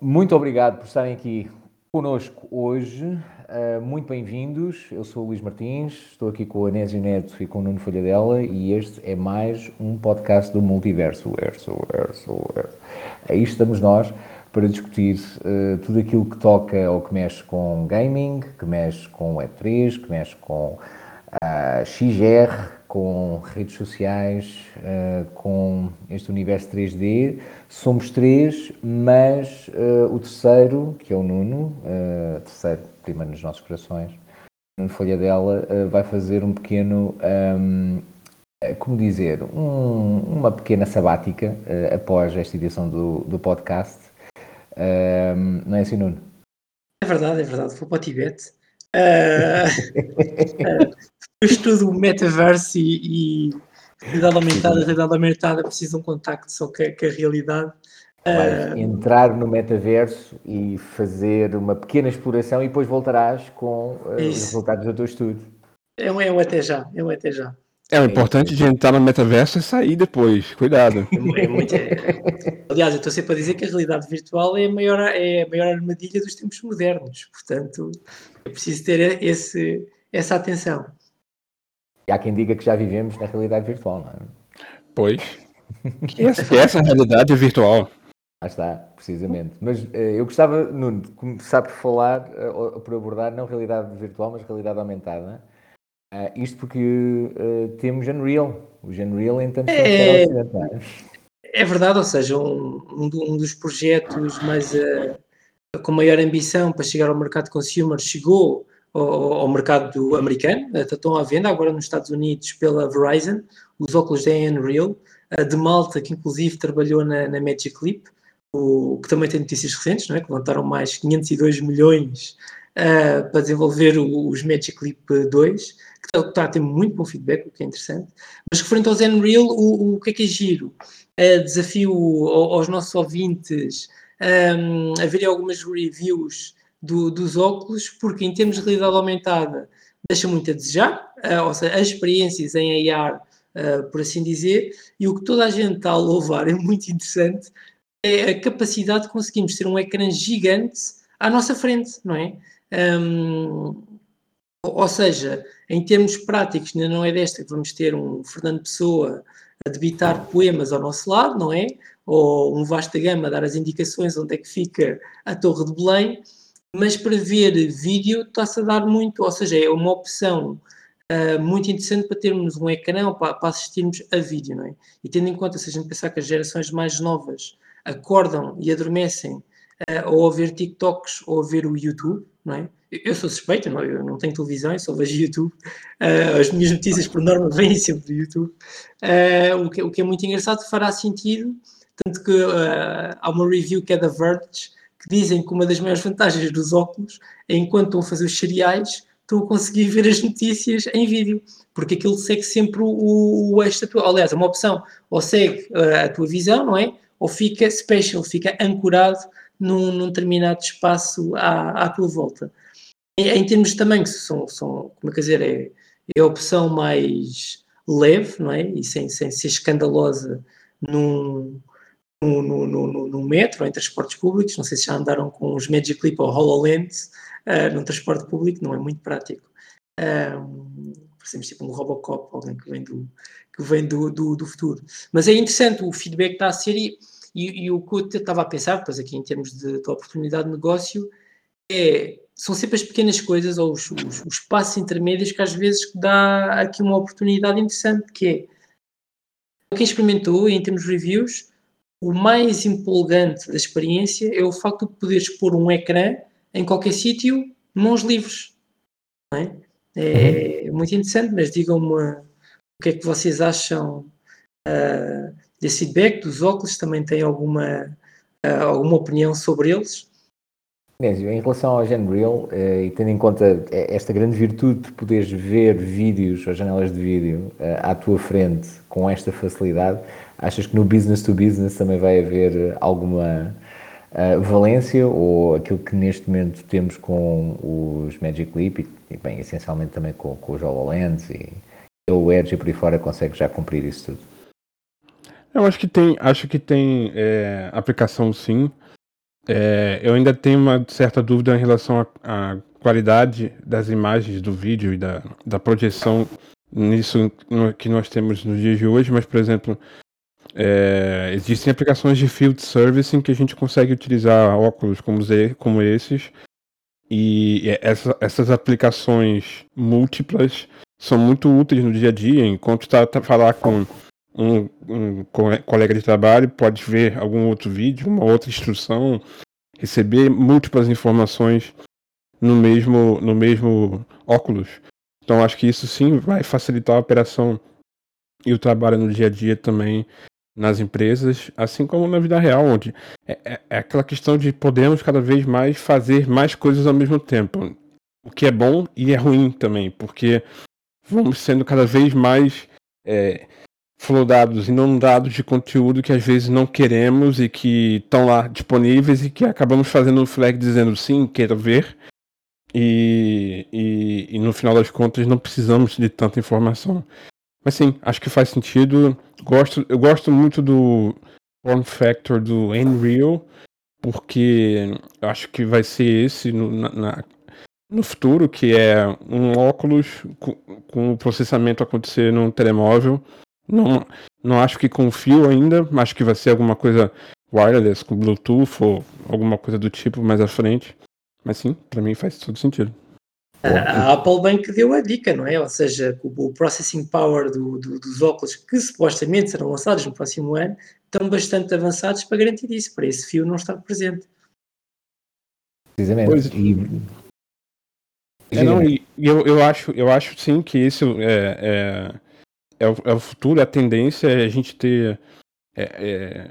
muito obrigado por estarem aqui conosco hoje. Uh, muito bem-vindos. Eu sou o Luís Martins, estou aqui com o Anésio Neto e com o Nuno Folhadela e este é mais um podcast do Multiverso. Verso, verso. Aí estamos nós para discutir uh, tudo aquilo que toca ou que mexe com gaming, que mexe com Web3, que mexe com uh, XR, com redes sociais, uh, com este universo 3D. Somos três, mas uh, o terceiro, que é o Nuno, uh, terceiro primeiro nos nossos corações, Nuno Folha dela, vai fazer um pequeno, um, como dizer, um, uma pequena sabática após esta edição do, do podcast. não é assim, Nuno? É verdade, é verdade. Vou para o Tibete. Uh, estudo o metaverso e, e realidade aumentada, realidade aumentada precisa de um contacto só com a, com a realidade. Vais uh, entrar no metaverso e fazer uma pequena exploração e depois voltarás com uh, os resultados do teu estudo. É um, é um até já, é um até já. É o importante de entrar no metaverso e sair depois, cuidado. É, é muito, é... Aliás, eu estou sempre a dizer que a realidade virtual é a maior, é a maior armadilha dos tempos modernos, portanto é preciso ter esse, essa atenção. E há quem diga que já vivemos na realidade virtual, não é? Pois. Que essa, que essa realidade virtual. Ah, está, precisamente. Mas uh, eu gostava, Nuno, de começar por falar, uh, por abordar não realidade virtual, mas realidade aumentada. Uh, isto porque temos Unreal. O Unreal, entanto, é, é verdade, ou seja, um, um dos projetos mais com maior ambição para chegar ao mercado consumer chegou ao, ao mercado americano, estão à venda agora nos Estados Unidos pela Verizon, os óculos da Unreal, de Malta, que inclusive trabalhou na, na Magic Leap, o, que também tem notícias recentes, não é? que levantaram mais 502 milhões uh, para desenvolver o, os Magic Leap 2, que está, está a ter muito bom feedback, o que é interessante. Mas referente aos Unreal, o, o que é que é giro? Uh, desafio aos nossos ouvintes um, a verem algumas reviews do, dos óculos, porque em termos de realidade aumentada deixa muito a desejar, uh, ou seja, as experiências em AR, uh, por assim dizer, e o que toda a gente está a louvar é muito interessante, é a capacidade de conseguirmos ter um ecrã gigante à nossa frente, não é? Um, ou seja, em termos práticos, não é desta que vamos ter um Fernando Pessoa a debitar poemas ao nosso lado, não é? Ou um Vasta Gama a dar as indicações onde é que fica a Torre de Belém, mas para ver vídeo está-se a dar muito, ou seja, é uma opção uh, muito interessante para termos um ecrã para, para, assistirmos a vídeo, não é? E tendo em conta, se a gente pensar que as gerações mais novas acordam e adormecem uh, ou a ver TikToks ou a ver o YouTube, não é? Eu sou suspeito, não, eu não tenho televisão, eu só vejo YouTube. Uh, as minhas notícias, por norma, vêm sempre do YouTube. Uh, o, que, o que é muito engraçado, fará sentido, tanto que uh, há uma review que é da Verge, que dizem que uma das maiores vantagens dos óculos é enquanto estão a fazer os cereais, estão a conseguir ver as notícias em vídeo, porque aquilo segue sempre o, o eixo atual. Aliás, é uma opção, ou segue uh, a tua visão, não é? Ou fica special, fica ancorado num, num determinado espaço à, à tua volta. Em, em termos de tamanho, são, são, como é que dizer, é, é a opção mais leve, não é? E sem, sem ser escandalosa num, no, no, no, no, metro, em transportes públicos, não sei se já andaram com os Magic Clip ou HoloLens uh, no transporte público, não é muito prático. Um, parecemos tipo um Robocop, alguém que vem do, que vem do, do, do futuro. Mas é interessante o feedback que está a ser e, e, e o que eu estava a pensar, depois aqui em termos de, de, oportunidade de negócio, é, são sempre as pequenas coisas ou os, os, os passos intermédios que às vezes dá aqui uma oportunidade interessante, que é quem experimentou em termos de reviews, o mais empolgante da experiência é o facto de poderes pôr um ecrã em qualquer sítio, mãos livres. É? é? Uhum. muito interessante, mas digam-me o que é que vocês acham uh, desse feedback dos óculos, também têm alguma, uh, alguma opinião sobre eles? Em relação ao Genreal, uh, e tendo em conta esta grande virtude de poderes ver vídeos ou janelas de vídeo à tua frente com esta facilidade, Achas que no business to business também vai haver alguma uh, valência ou aquilo que neste momento temos com os Magic Leap e, bem, essencialmente também com, com os HoloLens e o Edge e por aí fora consegue já cumprir isso tudo? Eu acho que tem, acho que tem é, aplicação sim. É, eu ainda tenho uma certa dúvida em relação à qualidade das imagens do vídeo e da, da projeção nisso no, que nós temos nos dias de hoje, mas, por exemplo, é, existem aplicações de field servicing que a gente consegue utilizar óculos como, como esses, e essa, essas aplicações múltiplas são muito úteis no dia a dia, enquanto está tá falar com um, um, colega de trabalho, pode ver algum outro vídeo, uma outra instrução, receber múltiplas informações no mesmo, no mesmo óculos. Então acho que isso sim vai facilitar a operação e o trabalho no dia a dia também nas empresas, assim como na vida real, onde é, é, é, aquela questão de podemos cada vez mais fazer mais coisas ao mesmo tempo. O que é bom e é ruim também, porque vamos sendo cada vez mais é, flodados, inundados de conteúdo que às vezes não queremos e que estão lá disponíveis e que acabamos fazendo um flag dizendo sim, quero ver. E, e, e no final das contas não precisamos de tanta informação. Mas sim, acho que faz sentido. Gosto, eu gosto muito do form factor do Unreal, porque acho que vai ser esse no, na, no futuro, que é um óculos com, com o processamento acontecer num telemóvel. Não, não acho que com fio ainda, acho que vai ser alguma coisa wireless, com Bluetooth ou alguma coisa do tipo mais à frente. Mas sim, para mim faz todo sentido. A, Apple bem que deu a dica, não é? Ou seja, o, o processing power do, do, dos óculos que supostamente serão lançados no próximo ano estão bastante avançados para garantir isso, para esse fio não estar presente. Precisamente. Pois, e... É, não, e eu, eu, acho, eu acho sim que isso é, é, é, o, é o futuro, a tendência é a gente ter é, é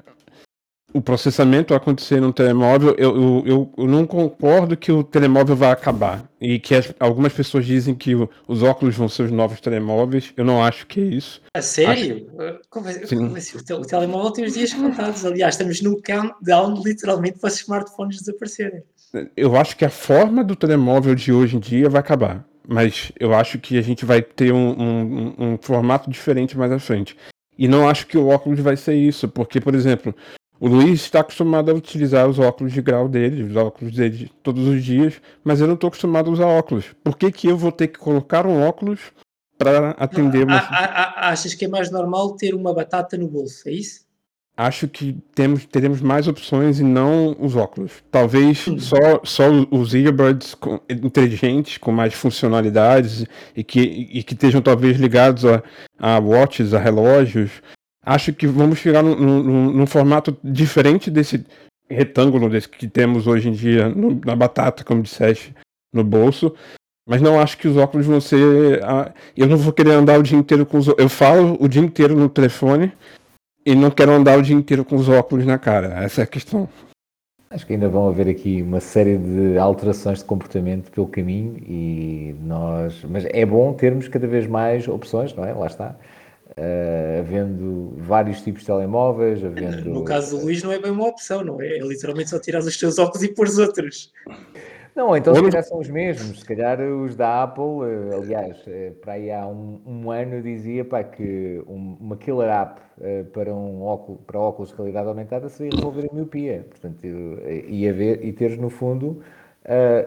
o processamento acontecer no telemóvel, eu, eu, eu, eu, não concordo que o telemóvel vai acabar. E que as, algumas pessoas dizem que o, os óculos vão ser os novos telemóveis. Eu não acho que é isso. A sério? Acho... É, o, telemóvel tem os dias contados. Aliás, estamos no countdown literalmente para os smartphones desaparecerem. Eu acho que a forma do telemóvel de hoje em dia vai acabar. Mas eu acho que a gente vai ter um, um, um formato diferente mais à frente. E não acho que o óculos vai ser isso, porque, por exemplo, o Luiz está acostumado a utilizar os óculos de grau dele, os óculos dele todos os dias, mas eu não estou acostumado a usar óculos. Por que, que eu vou ter que colocar um óculos para atender uma... Achas que é mais normal ter uma batata no bolso, é isso? Acho que temos, teremos mais opções e não os óculos. Talvez só, só os earbuds com, inteligentes, com mais funcionalidades e que, e que estejam talvez ligados a, a watches, a relógios, acho que vamos chegar num, num, num, formato diferente desse retângulo desse que temos hoje em dia no, na batata, como disseste, no bolso. Mas não acho que os óculos vão ser. Ah, eu não vou querer andar o dia inteiro com os Eu falo o dia inteiro no telefone e não quero andar o dia inteiro com os óculos na cara. Essa é a questão. Acho que ainda vão haver aqui uma série de alterações de comportamento pelo caminho e nós. Mas é bom termos cada vez mais opções, não é? Lá está uh, havendo vários tipos de telemóveis, havendo... No caso do Luís não é bem uma opção, não é? É literalmente só tirar os teus óculos e pôr os outros. Não, então se calhar são os mesmos, se calhar os da Apple, eh, aliás, eh, para aí há um, um ano dizia pá, que uma killer app para, um óculos, para óculos de realidade aumentada seria resolver a miopia, portanto, ia ver, e teres no fundo,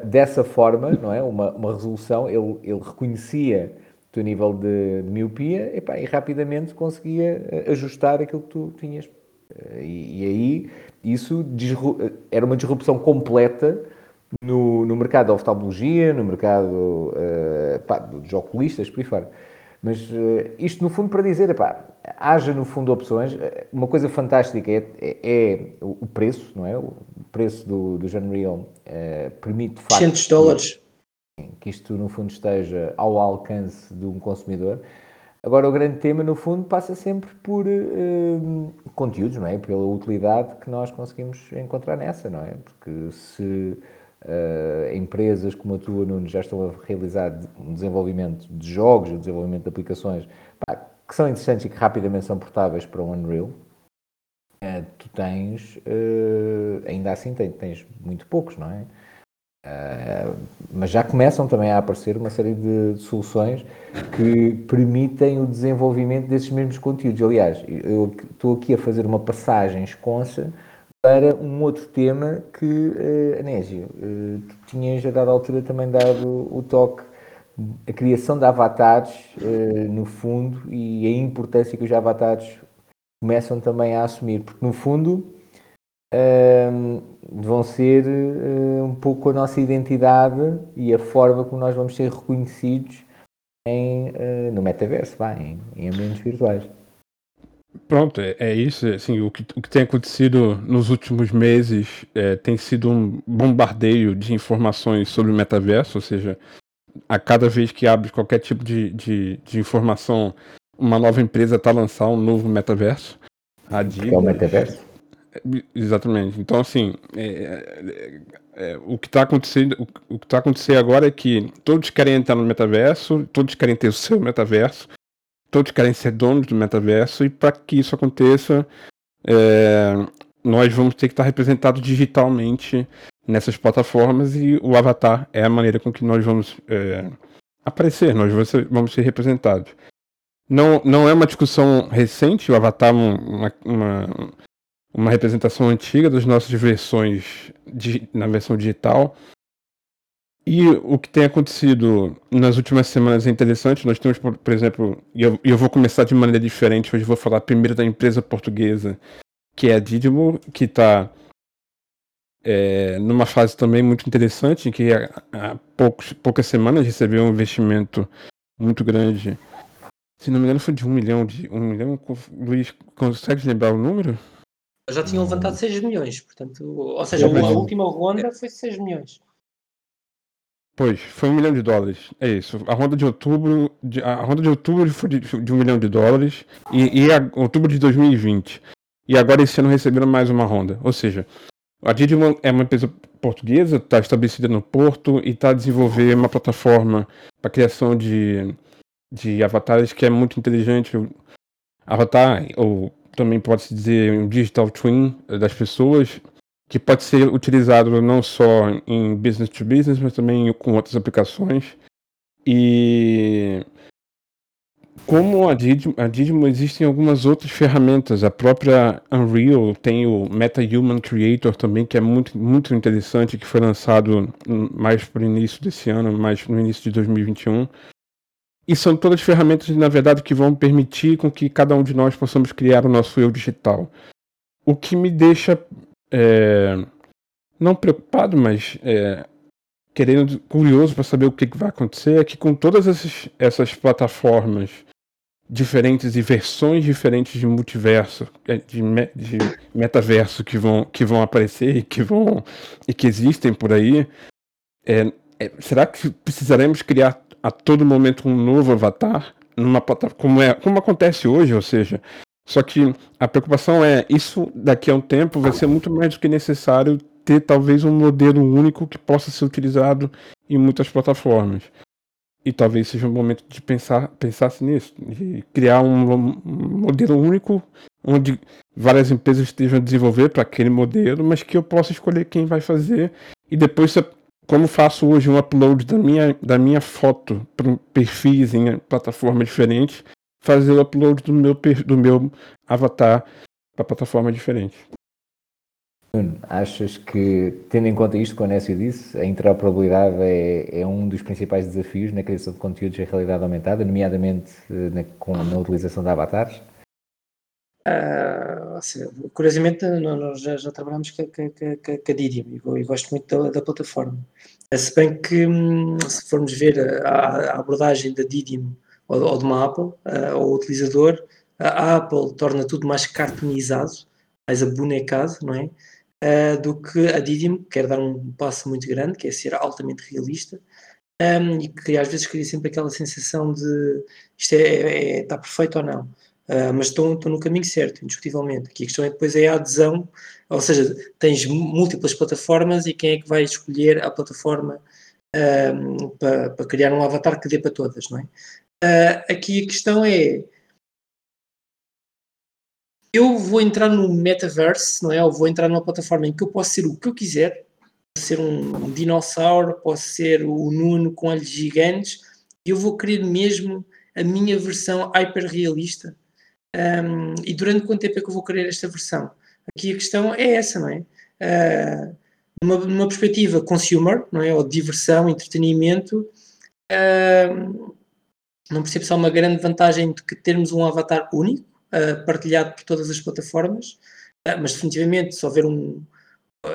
dessa forma, não é, uma, uma resolução, ele, ele reconhecia teu nível de, de miopia epá, e rapidamente conseguia eh, ajustar aquilo que tu tinhas. Eh, e, e aí isso eh, era uma disrupção completa no, no mercado da oftalmologia, no mercado uh, pá, dos oculistas, por aí fora. Mas uh, isto no fundo para dizer, epá, haja no fundo opções. Uma coisa fantástica é, é, é o preço, não é? O preço do, do Unreal uh, permite de facto. 100 dólares que isto no fundo esteja ao alcance de um consumidor. Agora, o grande tema, no fundo, passa sempre por uh, conteúdos, não é? Pela utilidade que nós conseguimos encontrar nessa, não é? Porque se uh, empresas como a tua, Nuno, já estão a realizar um desenvolvimento de jogos, um desenvolvimento de aplicações pá, que são interessantes e que rapidamente são portáveis para o Unreal, uh, tu tens, ainda assim, tens, tens muito poucos, não é? Uh, mas já começam também a aparecer uma série de, soluções que permitem o desenvolvimento desses mesmos conteúdos. Aliás, eu estou aqui a fazer uma passagem esconsa para um outro tema que, uh, Anésio, uh, tu tinhas a dada altura também dado o toque, a criação de avatares, uh, no fundo, e a importância que os avatares começam também a assumir, porque no fundo uh, vão ser um pouco a nossa identidade e a forma como nós vamos ser reconhecidos em, no metaverso, vai, em, em, ambientes virtuais. Pronto, é, é isso. Assim, o, que, o que tem acontecido nos últimos meses é, tem sido um bombardeio de informações sobre o metaverso, ou seja, a cada vez que abre qualquer tipo de, de, de informação uma nova empresa está a lançar um novo metaverso. A Que é o metaverso? Exatamente. Então, assim, é, é, é, o que está acontecendo, o, o que está acontecendo agora é que todos querem entrar no metaverso, todos querem ter o seu metaverso, todos querem ser donos do metaverso, e para que isso aconteça, é, nós vamos ter que estar representados digitalmente nessas plataformas e o avatar é a maneira com que nós vamos é, aparecer, nós vamos ser, vamos ser representados. Não, não é uma discussão recente, o Avatar é uma, uma, uma representação antiga das nossas versões de, na versão digital. E o que tem acontecido nas últimas semanas é interessante. Nós temos, por, por exemplo, e eu, eu, vou começar de maneira diferente. Hoje vou falar primeiro da empresa portuguesa, que é a Didimo, que está é, numa fase também muito interessante, que há, há poucos, poucas semanas recebeu um investimento muito grande se não me engano, foi de um milhão de. Um milhão. Luiz, consegue lembrar o número? Já tinham levantado 6 milhões, portanto. Ou seja, a última ronda foi 6 milhões. Pois, foi um milhão de dólares. É isso. A ronda de outubro. De, a ronda de outubro foi de, de um milhão de dólares. E, e a, outubro de 2020. E agora esse ano receberam mais uma ronda. Ou seja, a Didimo é uma empresa portuguesa, está estabelecida no Porto e está a desenvolver uma plataforma para criação de de avatares que é muito inteligente. Avatar, ou também pode-se dizer um digital twin das pessoas, que pode ser utilizado não só em business to business, mas também com outras aplicações. E como a Didimo, a existem algumas outras ferramentas. A própria Unreal tem o Meta Human Creator também, que é muito, muito interessante, que foi lançado mais para o início desse ano, mais no início de 2021. E são todas ferramentas, na verdade, que vão permitir com que cada um de nós possamos criar o nosso eu digital. O que me deixa é, não preocupado, mas é, querendo curioso para saber o que, que, vai acontecer é que com todas essas, essas plataformas diferentes e versões diferentes de multiverso, é, de, de metaverso que vão, que vão aparecer e que vão e que existem por aí, é, é, será que precisaremos criar a todo momento um novo avatar numa como é como acontece hoje, ou seja, só que a preocupação é isso daqui a um tempo vai ser muito mais do que necessário ter talvez um modelo único que possa ser utilizado em muitas plataformas. E talvez seja um momento de pensar pensasse nisso, de criar um, um modelo único onde várias empresas estejam a desenvolver para aquele modelo, mas que eu possa escolher quem vai fazer e depois como faço hoje um upload da minha, da minha foto para perfis em plataforma diferente, fazer o upload do meu, do meu avatar para plataforma diferente. Achas que, tendo em conta isto que o Anésio disse, a interoperabilidade é, é um dos principais desafios na criação de conteúdos em realidade aumentada, nomeadamente eh, na, com, na utilização de avatares? Uh, seja, curiosamente, nós já, já trabalhamos com, com, com, com a Didium e, gosto muito da, da, plataforma. Se bem que, hum, se formos ver a, a abordagem da Didium ou, ou de uma Apple, uh, ou utilizador, a Apple torna tudo mais cartoonizado, mais abonecado, não é? Uh, do que a Didium quer dar um passo muito grande, que é ser altamente realista, um, e que às vezes cria sempre aquela sensação de isto é, é, é, está perfeito ou não. Uh, mas estão, no caminho certo, indiscutivelmente. Aqui a questão é depois é a adesão, ou seja, tens múltiplas plataformas e quem é que vai escolher a plataforma uh, para, para, criar um avatar que dê para todas, não é? Uh, aqui a questão é eu vou entrar no metaverse, não é? Ou vou entrar numa plataforma em que eu posso ser o que eu quiser, posso ser um, dinossauro, posso ser o Nuno com olhos gigantes, e eu vou querer mesmo a minha versão hyper realista um, e durante quanto tempo é que eu vou querer esta versão? Aqui a questão é essa, não é? Uh, numa, numa, perspectiva consumer, não é? Ou diversão, entretenimento, uh, não percebo se há uma grande vantagem de que termos um avatar único, uh, partilhado por todas as plataformas, mas definitivamente se houver um,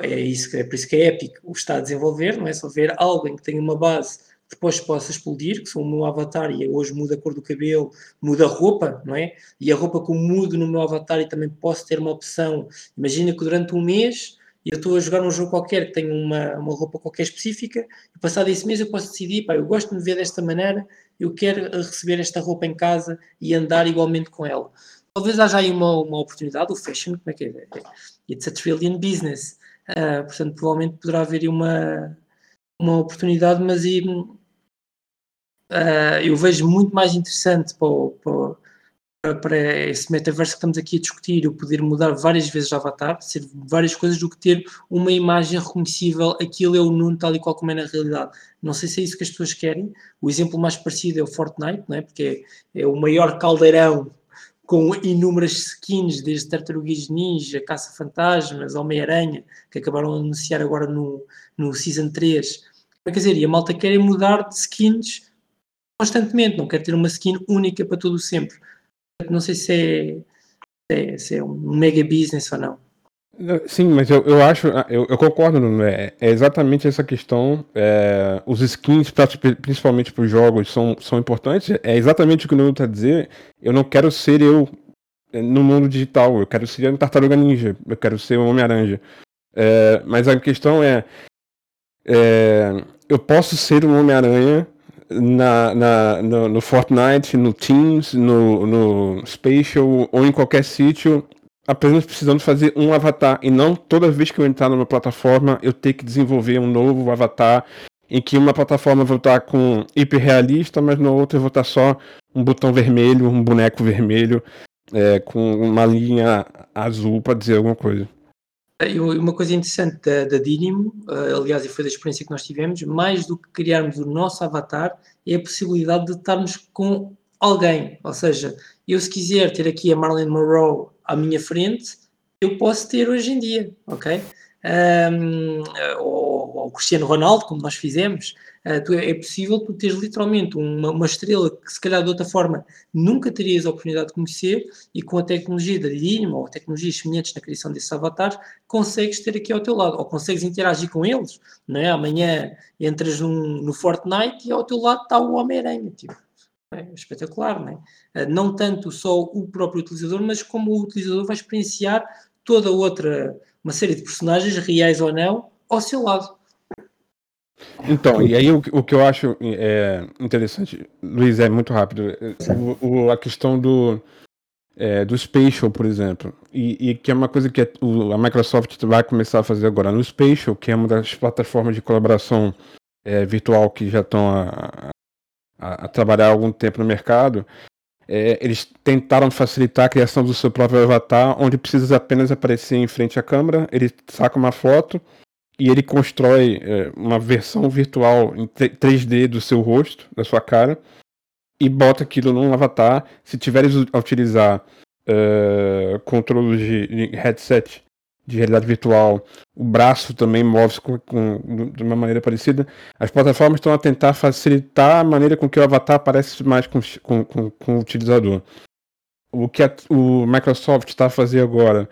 é, isso, é por isso que é épico o está a desenvolver, não é? Se houver alguém que tenha uma base depois possa explodir, que sou o meu avatar e hoje muda a cor do cabelo, muda a roupa, não é? E a roupa que eu mudo no meu avatar e também posso ter uma opção. Imagina que durante um mês eu estou a jogar um jogo qualquer que tem uma, uma roupa qualquer específica e passado esse mês eu posso decidir, pá, eu gosto de me ver desta maneira, eu quero receber esta roupa em casa e andar igualmente com ela. Talvez haja aí uma, uma oportunidade, o fashion, como é que é? It's a trillion business. Uh, portanto, provavelmente poderá haver aí uma, uma oportunidade, mas e, uh, eu vejo muito mais interessante para, para, para, esse metaverso que estamos aqui a discutir, o poder mudar várias vezes de avatar, ser várias coisas, do que ter uma imagem reconhecível, aquilo é o Nuno tal e qual como é na realidade. Não sei se é isso que as pessoas querem. O exemplo mais parecido é o Fortnite, não é? porque é, é o maior caldeirão com inúmeras skins, desde Tartarugas Ninja, Caça-Fantasmas, Homem-Aranha, que acabaram de anunciar agora no, no Season 3. Quer dizer, e a malta quer é mudar de skins constantemente, não quer ter uma skin única para todo o sempre. Não sei se é, se é um mega business ou não. Sim, mas eu, eu acho, ah, eu, eu concordo, é, é, exatamente essa questão. É, os skins, principalmente para os jogos, são, são importantes. É exatamente o que o Nuno está dizer. Eu não quero ser eu é, no mundo digital, eu quero ser um Tartaruga Ninja, eu quero ser um Homem-Aranha. É, mas a questão é, é eu posso ser um Homem-Aranha na, na, no, no, Fortnite, no Teams, no, no Spatial ou em qualquer sítio, apenas precisando fazer um avatar e não toda vez que eu entrar numa plataforma eu ter que desenvolver um novo avatar em que uma plataforma vou estar com hiperrealista, mas na outra eu vou estar só um botão vermelho, um boneco vermelho é, com uma linha azul para dizer alguma coisa. Uma coisa interessante da, da uh, aliás, e foi da experiência que nós tivemos, mais do que criarmos o nosso avatar, é a possibilidade de estarmos com alguém. Ou seja, eu se quiser ter aqui a Marilyn Monroe à minha frente, eu posso ter hoje em dia, ok? Um, ou, ou o Cristiano Ronaldo, como nós fizemos, é possível tu teres literalmente uma, uma, estrela que se calhar de outra forma nunca terias a oportunidade de conhecer e com a tecnologia da Dynamo ou tecnologias semelhantes na criação desses avatares, consegues ter aqui ao teu lado, ou consegues interagir com eles, não é? Amanhã entras num, no Fortnite e ao teu lado está o Homem-Aranha, tipo. É espetacular, não é? Ah, não tanto só o próprio utilizador, mas como o utilizador vai experienciar toda outra, uma série de personagens, reais ou não, ao seu lado. Então, e aí o, o que eu acho é, interessante, Luiz, é muito rápido, o, o, a questão do, é, do Spatial, por exemplo, e, e, que é uma coisa que a, o, a Microsoft vai começar a fazer agora. No Spatial, que é uma das plataformas de colaboração é, virtual que já estão a, a, a, trabalhar há algum tempo no mercado, é, eles tentaram facilitar a criação do seu próprio avatar, onde precisa apenas aparecer em frente à câmera, ele saca uma foto e ele constrói é, uma versão virtual em 3D do seu rosto, da sua cara, e bota aquilo num avatar. Se tiveres a utilizar uh, controles de, de headset de realidade virtual, o braço também move-se com, com, de uma maneira parecida. As plataformas estão a tentar facilitar a maneira com que o avatar aparece mais com, com, com, com o utilizador. O que a, o Microsoft está a fazer agora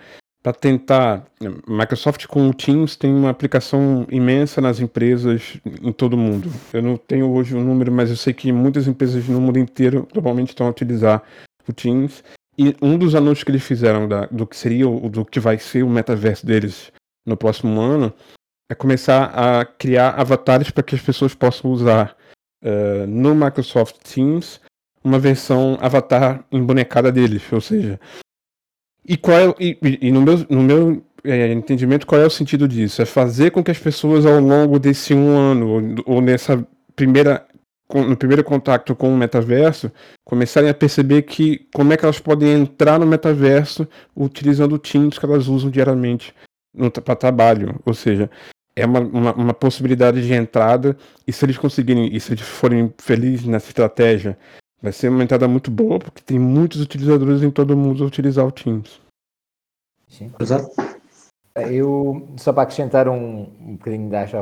para tentar. Microsoft com o Teams tem uma aplicação imensa nas empresas em todo o mundo. Eu não tenho hoje o um número, mas eu sei que muitas empresas no mundo inteiro provavelmente estão a utilizar o Teams. E um dos anúncios que eles fizeram da, do que seria o do que vai ser o metaverso deles no próximo ano é começar a criar avatares para que as pessoas possam usar uh, no Microsoft Teams uma versão avatar embonecada deles, ou seja, e qual é, e, e no meu, no meu é, entendimento qual é o sentido disso? É fazer com que as pessoas ao longo desse um ano ou, ou nessa primeira no primeiro contato com o metaverso, começarem a perceber que como é que elas podem entrar no metaverso utilizando o Teams que elas usam diariamente para trabalho. Ou seja, é uma, uma, uma, possibilidade de entrada, e se eles conseguirem, e se eles forem felizes nessa estratégia, vai ser uma entrada muito boa, porque tem muitos utilizadores em todo mundo a utilizar o Teams. Sim. Exato. Eu, só para acrescentar um, um bocadinho de acho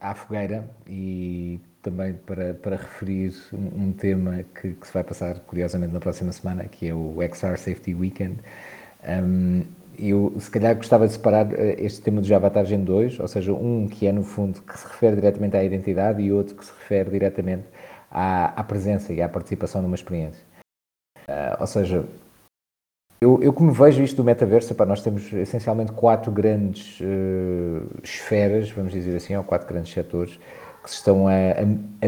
à, fogueira e também para, para referir um, um tema que, que, se vai passar curiosamente na próxima semana, que é o XR Safety Weekend. Um, eu se calhar gostava de separar eh, este tema do Javatar Gen 2, ou seja, um que é no fundo que se refere diretamente à identidade e outro que se refere diretamente à, à presença e à participação numa experiência. Uh, ou seja, eu, eu, como vejo isto do metaverso, nós temos essencialmente quatro grandes uh, esferas, vamos dizer assim, ou quatro grandes setores que se estão a, a, a,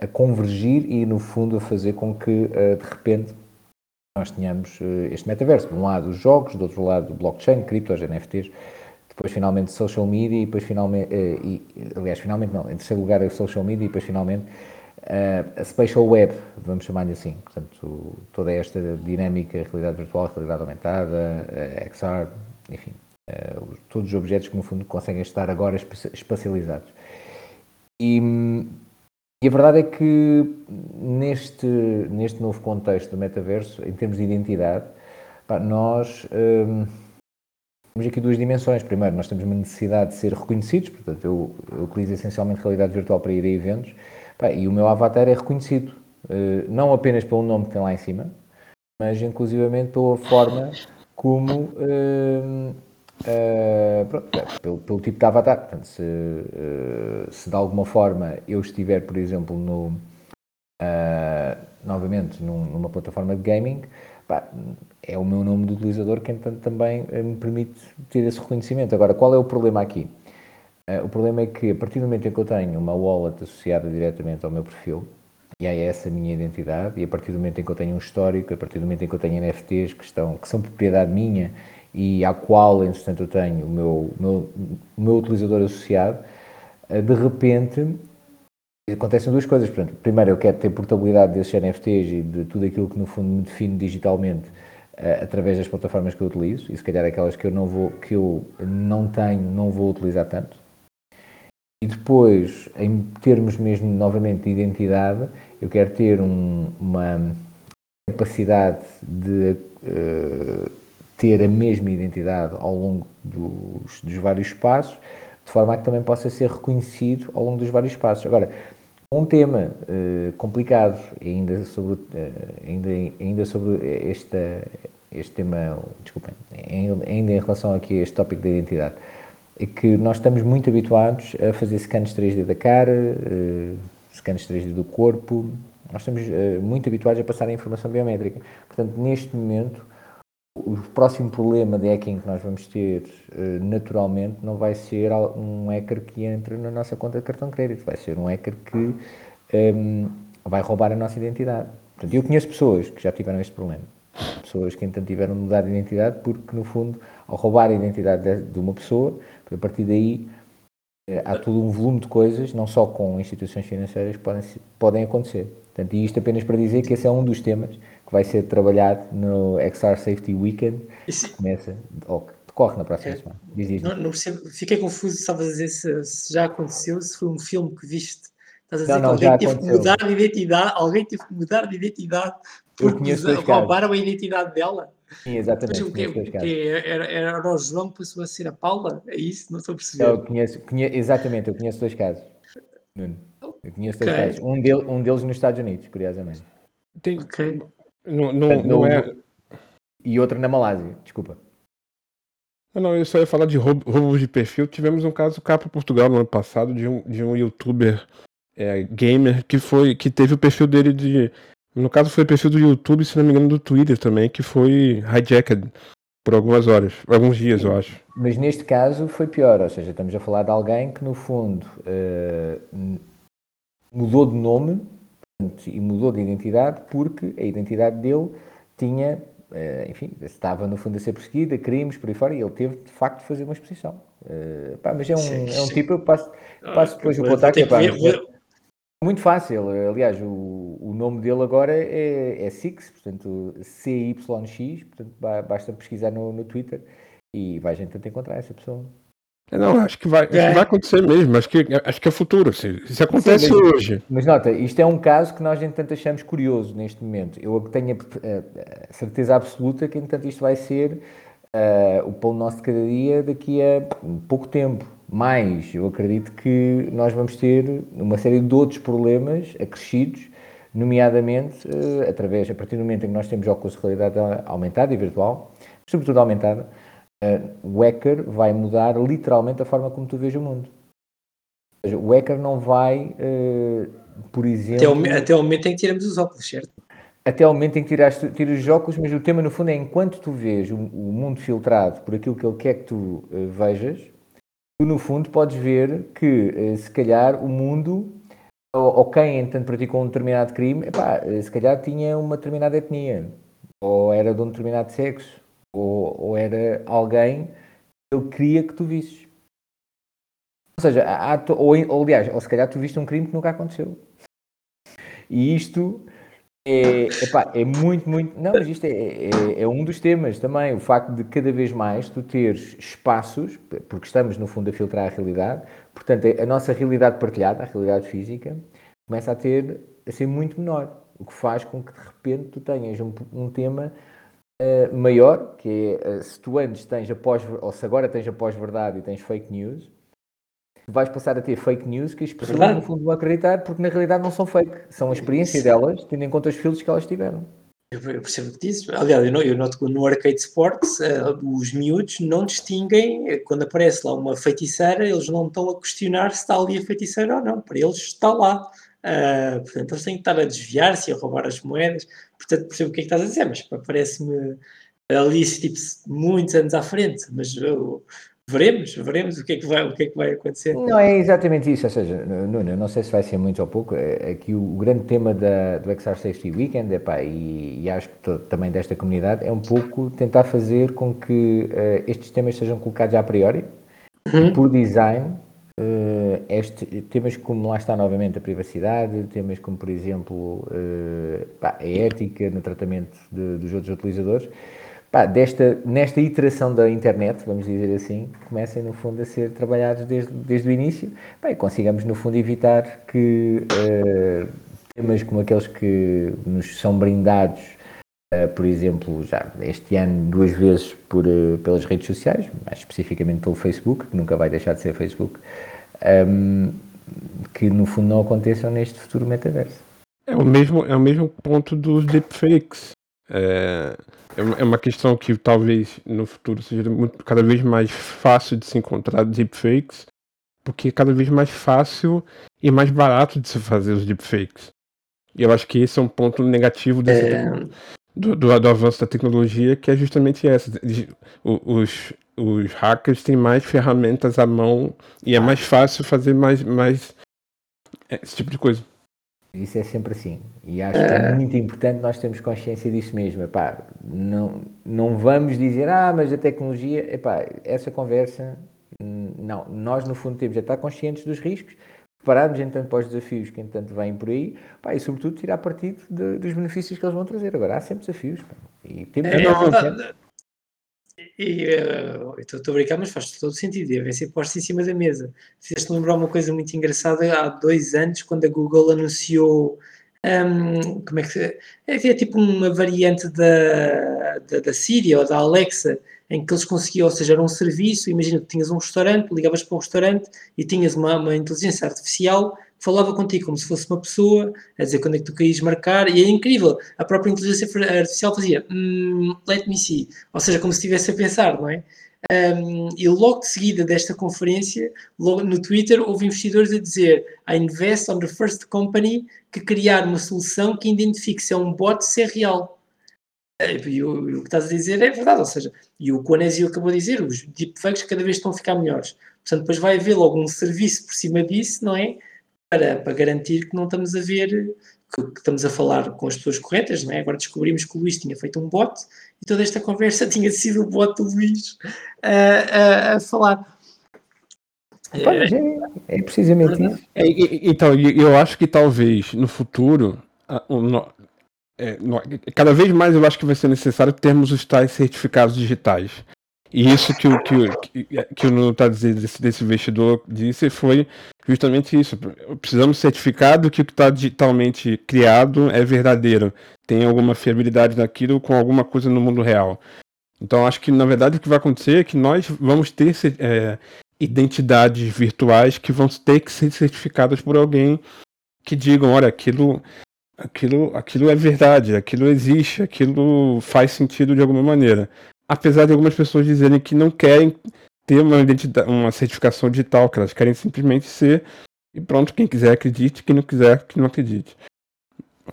a, a, convergir e, no fundo, a fazer com que, uh, de repente, nós tenhamos este metaverso. De um lado, os jogos, do outro lado, blockchain, criptos, NFTs, depois, finalmente, social media e depois, finalmente, e, aliás, finalmente não, em terceiro lugar, a social media e depois, finalmente, Uh, a Spatial Web, vamos chamar-lhe assim, portanto, toda esta dinâmica, realidade virtual, realidade aumentada, uh, XR, enfim, todos os objetos que no fundo conseguem estar agora espacializados. E, e, a verdade é que neste, neste novo contexto do metaverso, em termos de identidade, pá, nós um, temos aqui duas dimensões. Primeiro, nós temos uma necessidade de ser reconhecidos, portanto, eu, eu utilizo essencialmente realidade virtual para ir a eventos Pá, e o meu avatar é reconhecido, uh, não apenas pelo nome que tem lá em cima, mas inclusivamente pela forma como. Uh, pronto, é, pelo, pelo, tipo de avatar. Portanto, se, se de alguma forma eu estiver, por exemplo, no, novamente num, numa plataforma de gaming, pá, é o meu nome do utilizador que então também me permite ter esse reconhecimento. Agora, qual é o problema aqui? Uh, o problema é que a partir do momento em que eu tenho uma wallet associada diretamente ao meu perfil, e é essa a minha identidade, e a partir do momento em que eu tenho um histórico, a partir do momento em que eu tenho NFTs que, estão, que são propriedade minha e à qual, entretanto, eu tenho o meu, meu, meu utilizador associado, uh, de repente acontecem duas coisas. Portanto, primeiro, eu quero ter portabilidade desses NFTs e de tudo aquilo que, no fundo, me define digitalmente através das plataformas que eu utilizo, e se calhar aquelas que eu não, vou, que eu não tenho, não vou utilizar tanto. E depois, em termos mesmo novamente de identidade, eu quero ter um, uma capacidade de uh, ter a mesma identidade ao longo dos, dos, vários passos, de forma a que também possa ser reconhecido ao longo dos vários passos. Agora, um tema uh, complicado, ainda sobre, uh, ainda, ainda sobre esta, este tema, desculpem, ainda em relação aqui a este tópico da identidade é que nós estamos muito habituados a fazer scans 3D da cara, uh, scans 3D do corpo, nós estamos uh, muito habituados a passar a informação biométrica. Portanto, neste momento, o próximo problema de hacking que nós vamos ter uh, naturalmente não vai ser um hacker que entra na nossa conta de cartão de crédito, vai ser um hacker que um, ehm, vai roubar a nossa identidade. Portanto, eu conheço pessoas que já tiveram este problema. Pessoas que, então, tiveram de mudar de identidade porque, no fundo, ao roubar a identidade de, uma pessoa, a partir daí eh, há todo um volume de coisas, não só com instituições financeiras, que podem, podem acontecer. Portanto, e isto apenas para dizer que esse é um dos temas que vai ser trabalhado no XR Safety Weekend, que começa, ou decorre na próxima é. semana. Diz, diz, não, não percebo, fiquei confuso, estavas a dizer se, se, já aconteceu, se foi um filme que viste. Estás a dizer não, não, que alguém teve aconteceu. que mudar de identidade, alguém teve que mudar de identidade porque roubaram a identidade dela. Sim, exatamente. Mas o que, o que era, era o João que passou a ser a Paula? É isso? Não estou a perceber. Eu conheço, conheço, exatamente, eu conheço dois casos. Nuno. Eu conheço dois okay. casos. Um, del, um deles nos Estados Unidos, curiosamente. Tem, ok. Não, não, Portanto, não é... E outro na Malásia, desculpa. Não, não, eu só ia falar de roubo, roubos de perfil. Tivemos um caso cá para Portugal no ano passado de um, de um youtuber é, gamer que foi que teve o perfil dele de no caso foi o perfil do YouTube, se não me engano, do Twitter também, que foi hijacked por algumas horas, alguns dias, eu acho. Mas neste caso foi pior, ou seja, estamos a falar de alguém que no fundo uh, mudou de nome e mudou de identidade porque a identidade dele tinha, uh, enfim, estava no fundo a ser perseguida, crimes por aí fora, e ele teve de facto de fazer uma exposição. Uh, pá, mas é um, sim, é um tipo, eu passo, passo depois o contacto. Muito fácil, aliás, o, o nome dele agora é, é Six, portanto, C-Y-X, portanto, basta pesquisar no, no Twitter e vai a gente tentar encontrar essa pessoa. Não, acho que vai, acho que é. vai acontecer mesmo, acho que, acho que é futuro, assim, isso acontece Sim, mas, hoje. Mas nota, isto é um caso que nós, entanto, achamos curioso neste momento. Eu tenho a, a certeza absoluta que, entanto, isto vai ser uh, o pão nosso de cada dia daqui a pouco tempo. Mais, eu acredito que nós vamos ter uma série de outros problemas acrescidos, nomeadamente uh, através, a partir do momento em que nós temos óculos de realidade aumentada e virtual, sobretudo aumentada, uh, o hacker vai mudar literalmente a forma como tu vês o mundo. Ou seja, o hacker não vai, uh, por exemplo. Até o, até o momento em que tiramos os óculos, certo? Até o momento em que tiras, tiras os óculos, mas o tema no fundo é enquanto tu vês o, o mundo filtrado por aquilo que ele quer que tu uh, vejas, tu no fundo podes ver que se calhar o mundo ou, ou quem entanto praticou um determinado crime, epá, se calhar tinha uma determinada etnia, ou era de um determinado sexo, ou, ou era alguém que ele queria que tu visses. Ou seja, há, ou, ou aliás, ou se calhar tu viste um crime que nunca aconteceu. E isto é, epá, é muito, muito. Não, mas isto é, é, é, um dos temas também. O facto de cada vez mais tu teres espaços, porque estamos no fundo a filtrar a realidade, portanto a nossa realidade partilhada, a realidade física, começa a ter a ser muito menor. O que faz com que de repente tu tenhas um, um tema uh, maior, que é uh, se tu antes tens a pós, ou se agora tens a pós-verdade e tens fake news, vais passar a ter fake news que as pessoas Verdade. no fundo vão acreditar porque na realidade não são fake, são a experiência delas, tendo em conta os filtros que elas tiveram. Eu percebo disso. Aliás, eu noto que no Arcade Sports uh, os miúdos não distinguem, eh, quando aparece lá uma feiticeira, eles não estão a questionar se está ali a feiticeira ou não, para eles está lá. Uh, portanto, eles têm que estar a desviar-se, a roubar as moedas. Portanto, percebo o que é que estás a dizer, mas parece-me ali tipo, muitos anos à frente. Mas eu, veremos, veremos o que, é que vai, o que é que vai acontecer. Não é exatamente isso, ou seja, Nuno, não sei se vai ser muito ou pouco, aqui é, é o, grande tema da, do XR Safety Weekend, epá, e, e acho que também desta comunidade, é um pouco tentar fazer com que uh, estes temas sejam colocados a priori, uhum. por design, uh, este, temas como lá está novamente a privacidade, temas como por exemplo uh, pá, a ética no tratamento de, dos outros utilizadores, pá, desta, nesta iteração da internet, vamos dizer assim, comecem no fundo a ser trabalhados desde, desde o início e consigamos no fundo evitar que uh, temas como aqueles que nos são brindados, uh, por exemplo, já este ano duas vezes por, uh, pelas redes sociais, mais especificamente pelo Facebook, que nunca vai deixar de ser Facebook, um, que no fundo não aconteçam neste futuro metaverso. É o mesmo, é o mesmo ponto dos deepfakes. É, é, é uma questão que talvez no futuro seja muito, cada vez mais fácil de se encontrar deepfakes, porque é cada vez mais fácil e mais barato de se fazer os deepfakes. E eu acho que esse é um ponto negativo desse, é... do, do, do, avanço da tecnologia, que é justamente essa. Os, os hackers têm mais ferramentas à mão e é mais fácil fazer mais, mais esse tipo de coisa. Isso é sempre assim. E acho que é, é muito importante nós termos consciência disso mesmo. Epá, não, não vamos dizer, ah, mas a tecnologia, epá, essa conversa, não. Nós, no fundo, temos de estar conscientes dos riscos, prepararmos, entanto, para os desafios que, entanto, vêm por aí, pá, e, sobretudo, tirar partido de, dos benefícios que eles vão trazer. Agora, há sempre desafios. Pá, e temos é, é, e uh, estou a brincar, mas faz todo sentido. Devem ser postos em cima da mesa. Fizeste lembrar uma coisa muito engraçada há dois anos, quando a Google anunciou. Um, como é que havia tipo uma variante da, da, da Siri ou da Alexa em que eles conseguiam, ou seja, era um serviço. Imagina que tinhas um restaurante, ligavas para o restaurante e tinhas uma, uma inteligência artificial falava contigo como se fosse uma pessoa, a dizer quando é que tu querias marcar, e é incrível. A própria inteligência artificial fazia mm, let me see, ou seja, como se estivesse a pensar, não é? Um, e logo de seguida desta conferência, logo no Twitter, houve investidores a dizer I invest on the first company que criar uma solução que identifique se é um bot se é real. E o, o que estás a dizer é verdade, ou seja, e o que o acabou de dizer, os deepfakes cada vez estão a ficar melhores. Portanto, depois vai haver logo um serviço por cima disso, não é? Para, para garantir que não estamos a ver, que, que, estamos a falar com as pessoas corretas, não é? Agora descobrimos que o Luís tinha feito um bot e toda esta conversa tinha sido o bot do Luís a, a, a falar. É, é precisamente isso. É, então, eu acho que talvez no futuro, é, cada vez mais eu acho que vai ser necessário termos os tais certificados digitais. E isso que, o, que, que o Nuno está dizendo desse, desse investidor disse foi justamente isso. Precisamos certificar que o que está digitalmente criado é verdadeiro, tem alguma fiabilidade naquilo com alguma coisa no mundo real. Então acho que na verdade o que vai acontecer é que nós vamos ter é, identidades virtuais que vão ter que ser certificadas por alguém que digam, olha, aquilo, aquilo, aquilo é verdade, aquilo existe, aquilo faz sentido de alguma maneira. Apesar de algumas pessoas dizerem que não querem ter uma uma certificação digital, que elas querem simplesmente ser e pronto, quem quiser acredite, quem não quiser que não acredite.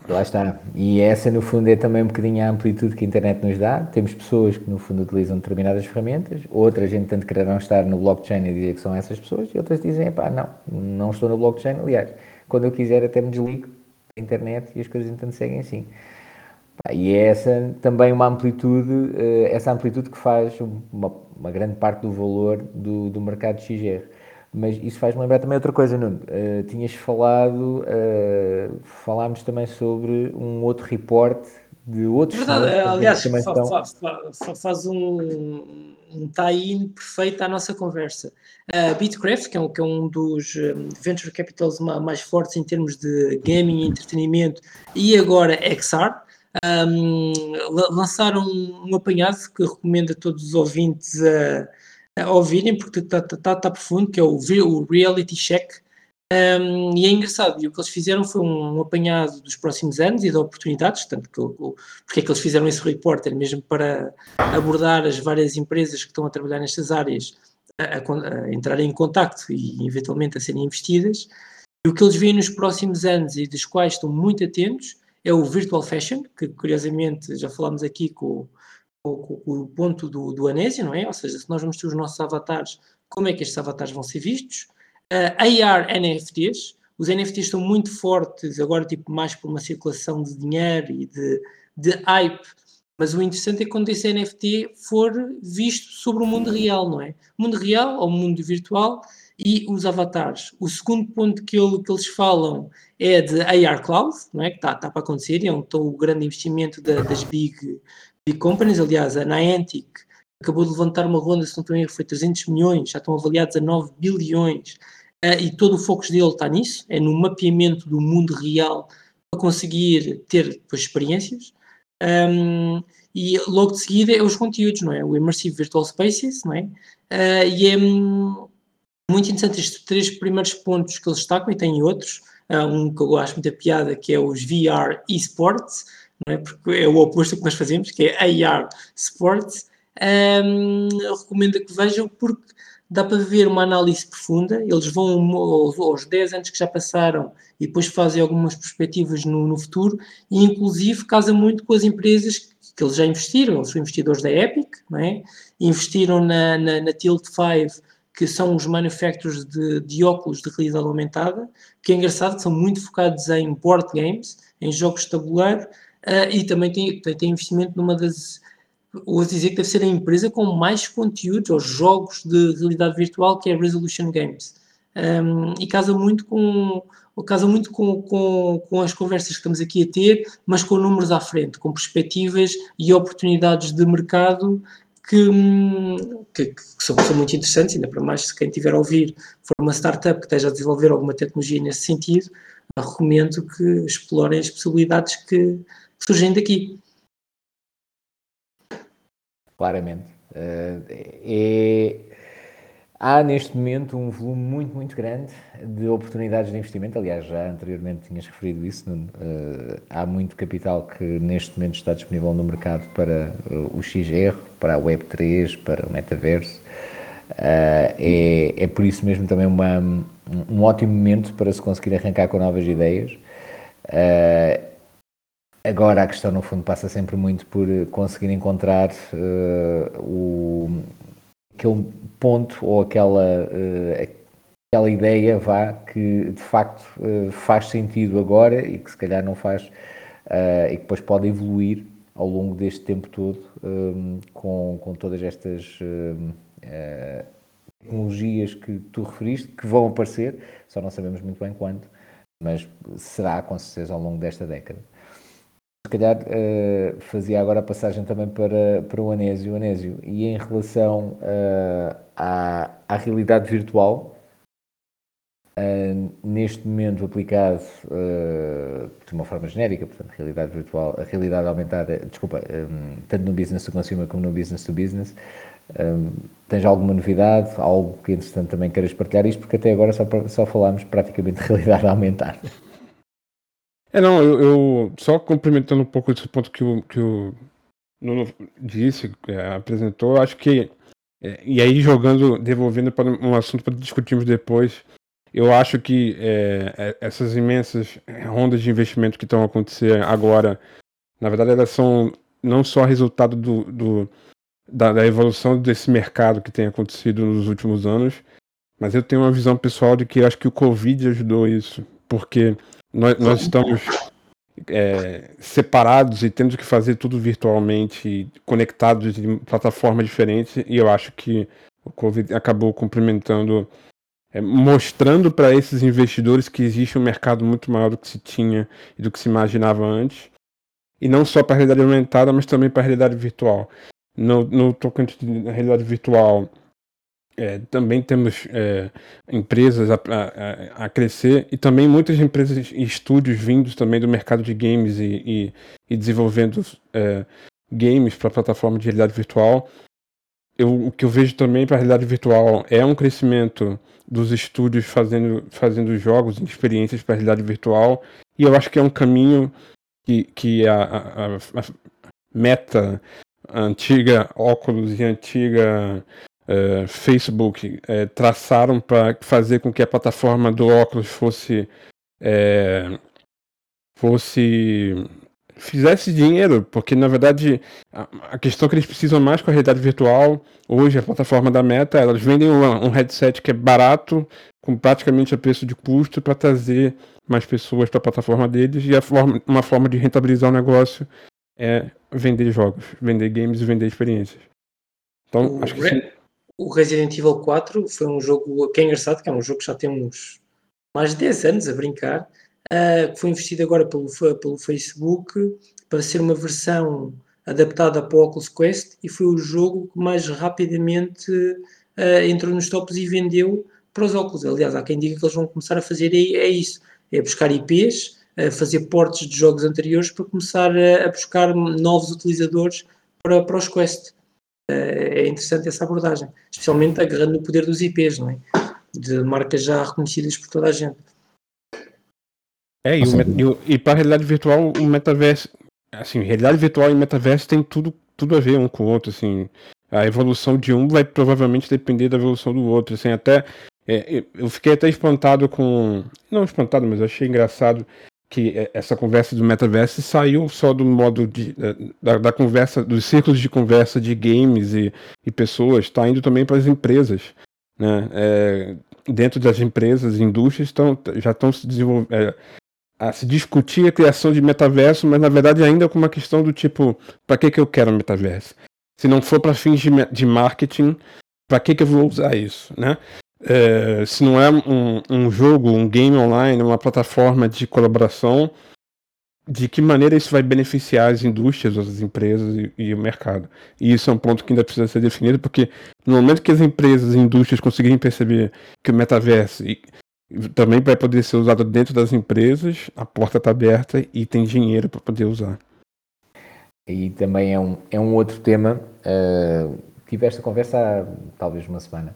Lá está. E essa, no fundo, é também um bocadinho a amplitude que a internet nos dá. Temos pessoas que, no fundo, utilizam determinadas ferramentas, outras, gente tanto quererão estar no blockchain e dizer que são essas pessoas, e outras dizem, pá, não, não estou no blockchain. Aliás, quando eu quiser, até me desligo da internet e as coisas, então, seguem assim. E é essa também uma amplitude, eh, essa amplitude que faz uma, uma grande parte do valor do, do mercado XR. Mas isso faz-me lembrar também outra coisa, Nuno. Uh, tinhas falado, uh, falámos também sobre um outro reporte de outros. Verdade, aliás, fa estão... fa fa faz um, um tie-in perfeito à nossa conversa. A uh, Bitcraft, que é um, que é um dos um, venture capitals mais fortes em termos de gaming e entretenimento, e agora XR, um, lançaram um apanhado que recomendo a todos os ouvintes a a ouvirem, porque está tá, tá, tá profundo, que é o, o Reality Check. Um, e é engraçado, e o que eles fizeram foi um, um, apanhado dos próximos anos e de oportunidades, tanto que o, porque é que eles fizeram esse reporter, mesmo para abordar as várias empresas que estão a trabalhar nestas áreas, a, a, a entrarem em contacto e eventualmente a serem investidas. E o que eles veem nos próximos anos e dos quais estão muito atentos é o Virtual Fashion, que curiosamente já falámos aqui com, o, o, ponto do, do Anésio, não é? Ou seja, se nós vamos ter os nossos avatares, como é que estes avatares vão ser vistos? Uh, AR NFTs, os NFTs estão muito fortes, agora tipo mais por uma circulação de dinheiro e de, de hype, mas o interessante é quando esse NFT for visto sobre o mundo real, não é? Mundo real ou mundo virtual e os avatares. O segundo ponto que, ele, que eles falam é de AR Cloud, não é? que está tá para acontecer, é um, então, o grande investimento da, das big big companies, aliás, a Niantic acabou de levantar uma ronda, se não estou foi 300 milhões, já estão avaliados a 9 bilhões, uh, e todo o foco dele está nisso, é no mapeamento do mundo real para conseguir ter depois experiências. Um, e logo de seguida é os conteúdos, não é? O Immersive Virtual Spaces, não é? Uh, e é hum, muito interessante estes três primeiros pontos que eles destacam, e tem outros, um que eu acho muita piada, que é os VR eSports, é? porque é o oposto que nós fazemos, que é AR Sports. Um, recomendo que vejam porque dá para ver uma análise profunda. Eles vão aos, aos 10 anos que já passaram e depois fazem algumas perspectivas no, no futuro, e inclusive casa muito com as empresas que, que eles já investiram. Eles são investidores da Epic, é? investiram na, na, na Tilt 5 que são os manufacturers de, de, óculos de realidade aumentada, que é engraçado, que são muito focados em board games, em jogos de tabuleiro, Uh, e também tem, tem, investimento numa das. Ouso dizer que deve ser a empresa com mais conteúdos ou jogos de realidade virtual, que é Resolution Games. Um, e casa muito com casa muito com, com, com as conversas que estamos aqui a ter, mas com números à frente, com perspectivas e oportunidades de mercado que, que, que são, são, muito interessantes, ainda para mais se quem estiver a ouvir for uma startup que esteja a desenvolver alguma tecnologia nesse sentido, recomendo que explorem as possibilidades que, surgem daqui. Claramente. Uh, é, há neste momento um volume muito, muito grande de oportunidades de investimento. Aliás, já anteriormente tinhas referido isso. Uh, há muito capital que neste momento está disponível no mercado para uh, o XR, para a Web3, para o metaverso. é, é por isso mesmo também uma, um ótimo momento para se conseguir arrancar com novas ideias. Agora a questão no fundo passa sempre muito por eh, conseguir encontrar uh, o, aquele ponto ou aquela, uh, aquela ideia vá que de facto uh, faz sentido agora e que se calhar não faz e que depois pode evoluir ao longo deste tempo todo um, com, com todas estas tecnologias que tu referiste, que vão aparecer, só não sabemos muito bem quando, mas será com certeza ao longo desta década se calhar uh, fazia agora a passagem também para, para o Anésio. Anésio, e em relação uh, à, à realidade virtual, Uh, neste momento aplicado de uma forma genérica, portanto, realidade virtual, a realidade aumentada, desculpa, um, tanto no business to consumer como no business to business. Um, tens alguma novidade, algo que entretanto também queiras partilhar isto, porque até agora só, só falámos praticamente de realidade aumentada. É, não, eu, eu, só complementando um pouco esse ponto que o, que o Nuno disse, é, apresentou, acho que, é, e aí jogando, devolvendo para um assunto para discutirmos depois, eu acho que é, é essas imensas rondas de investimento que estão acontecendo agora, na verdade, elas são não só resultado do, do da, da, evolução desse mercado que tem acontecido nos últimos anos, mas eu tenho uma visão pessoal de que acho que o Covid ajudou isso, porque nós, nós estamos é, separados e tendo que fazer tudo virtualmente, conectados em plataformas diferentes, e eu acho que o Covid acabou complementando é, mostrando para esses investidores que existe um mercado muito maior do que se tinha e do que se imaginava antes. E não só para a realidade aumentada, mas também para a realidade virtual. No, no tocante da realidade virtual, é, também temos é, empresas a, a, a, crescer e também muitas empresas e estúdios vindos também do mercado de games e, e, e desenvolvendo é, games para plataforma de realidade virtual. Eu, o que eu vejo também para a realidade virtual é um crescimento dos estúdios fazendo, fazendo jogos e experiências para realidade virtual. E eu acho que é um caminho que, que a, a, a Meta, a antiga Oculus e a antiga uh, Facebook uh, traçaram para fazer com que a plataforma do Oculus fosse. Uh, fosse fizesse dinheiro, porque na verdade a, a, questão que eles precisam mais com a realidade virtual, hoje a plataforma da Meta, elas vendem uma, um headset que é barato, com praticamente a preço de custo, para trazer mais pessoas para a plataforma deles, e a forma, uma forma de rentabilizar o negócio é vender jogos, vender games e vender experiências. Então, o acho que O Resident Evil 4 foi um jogo que é engraçado, que é um jogo que já temos mais de 10 anos a brincar, uh, que foi investido agora pelo, pelo Facebook para ser uma versão adaptada para o Oculus Quest e foi o jogo que mais rapidamente uh, entrou nos tops e vendeu para os óculos. Aliás, há quem diga que eles vão começar a fazer é, é isso, é buscar IPs, uh, fazer portes de jogos anteriores para começar a, a buscar novos utilizadores para, para os Quest. Uh, é interessante essa abordagem, especialmente agarrando no poder dos IPs, não é? De marcas já reconhecidas por toda a gente. É, e, o, e, e para a realidade virtual, o metaverso, assim, realidade virtual e metaverso tem tudo, tudo a ver um com o outro, assim. A evolução de um vai provavelmente depender da evolução do outro, assim, até é, eu fiquei até espantado com, não espantado, mas achei engraçado que é, essa conversa do metaverso saiu só do modo de, da, da conversa, dos círculos de conversa de games e, e pessoas, está indo também para as empresas, né? É, dentro das empresas, indústrias estão, já estão se desenvolvendo, é, a se discutir a criação de metaverso, mas na verdade ainda com uma questão do tipo, para que, que eu quero metaverso? Se não for para fins de, de marketing, para que, que eu vou usar isso, né? É, se não é um, um jogo, um game online, uma plataforma de colaboração, de que maneira isso vai beneficiar as indústrias, as empresas e, e, o mercado. E isso é um ponto que ainda precisa ser definido, porque no momento que as empresas e indústrias conseguirem perceber que o metaverso também vai poder ser usado dentro das empresas, a porta está aberta e tem dinheiro para poder usar. E também é um, é um outro tema. Uh, tive esta conversa há talvez uma semana,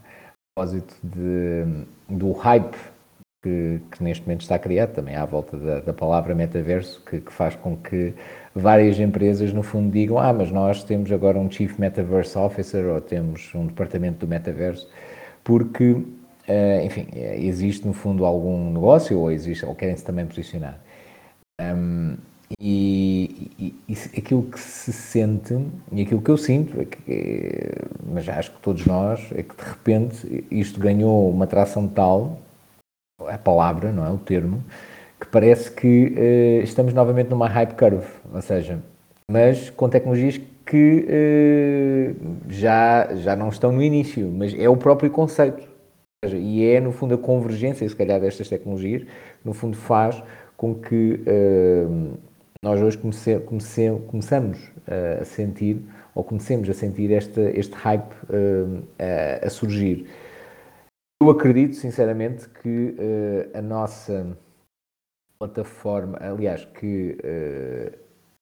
propósito de, do hype que, que, neste momento está criado, também à volta da, da palavra metaverso, que, que, faz com que várias empresas, no fundo, digam: Ah, mas nós temos agora um Chief Metaverse Officer ou temos um departamento do metaverso, porque Uh, enfim, eh, existe no fundo algum negócio ou existe ou querem-se também posicionar. Um, e, e, aquilo que se sente e aquilo que eu sinto, é que, é, mas acho que todos nós, é que de repente isto ganhou uma tração tal, a palavra, não é? O termo, que parece que uh, estamos novamente numa hype curve, ou seja, mas com tecnologias que uh, já, já não estão no início, mas é o próprio conceito e é, no fundo, a convergência, se calhar, destas tecnologias, no fundo, faz com que uh, nós hoje comece, comece, começamos uh, a sentir, ou comecemos a sentir este, este hype uh, a surgir. eu acredito, sinceramente, que uh, a nossa plataforma, aliás, que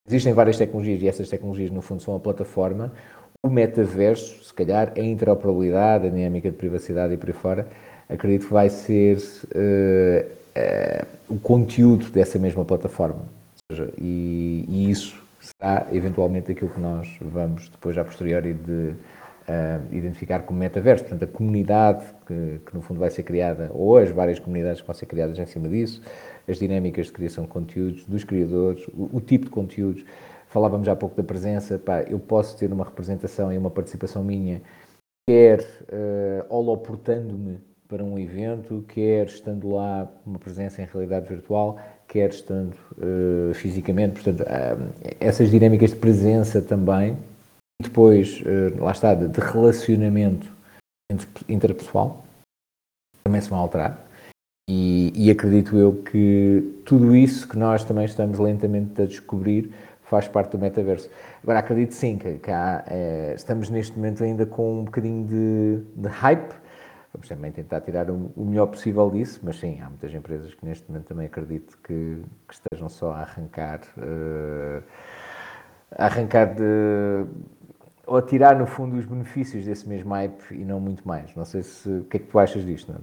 existem várias tecnologias e essas tecnologias, no fundo, são a plataforma. O metaverso, se calhar, a interoperabilidade, a dinâmica de privacidade e por aí fora, acredito que vai ser o conteúdo dessa mesma plataforma. E, e, isso será eventualmente aquilo que nós vamos depois, a posteriori, de uh, identificar como metaverso. Portanto, a comunidade que, que, no fundo vai ser criada, ou as várias comunidades que vão ser criadas em cima disso, as dinâmicas de criação de conteúdos, dos criadores, o, o tipo de conteúdos. Falávamos há pouco da presença, pá, eu posso ter uma representação e uma participação minha, quer uh, holoportando-me para um evento, quer estando lá uma presença em realidade virtual, quer estando uh, fisicamente. Portanto, uh, essas dinâmicas de presença também, depois, uh, lá está, de, de relacionamento interpessoal, também se vão alterar. E, e, acredito eu que tudo isso que nós também estamos lentamente a descobrir faz parte do metaverso. Agora, acredito sim que, que há, estamos neste momento ainda com um bocadinho de, de hype Vamos também tentar tirar o, melhor possível disso, mas sim, há muitas empresas que neste momento também acredito que, que estejam só a arrancar, uh, a arrancar de, ou a tirar no fundo os benefícios desse mesmo hype e não muito mais. Não sei se o que é que tu achas disto, não?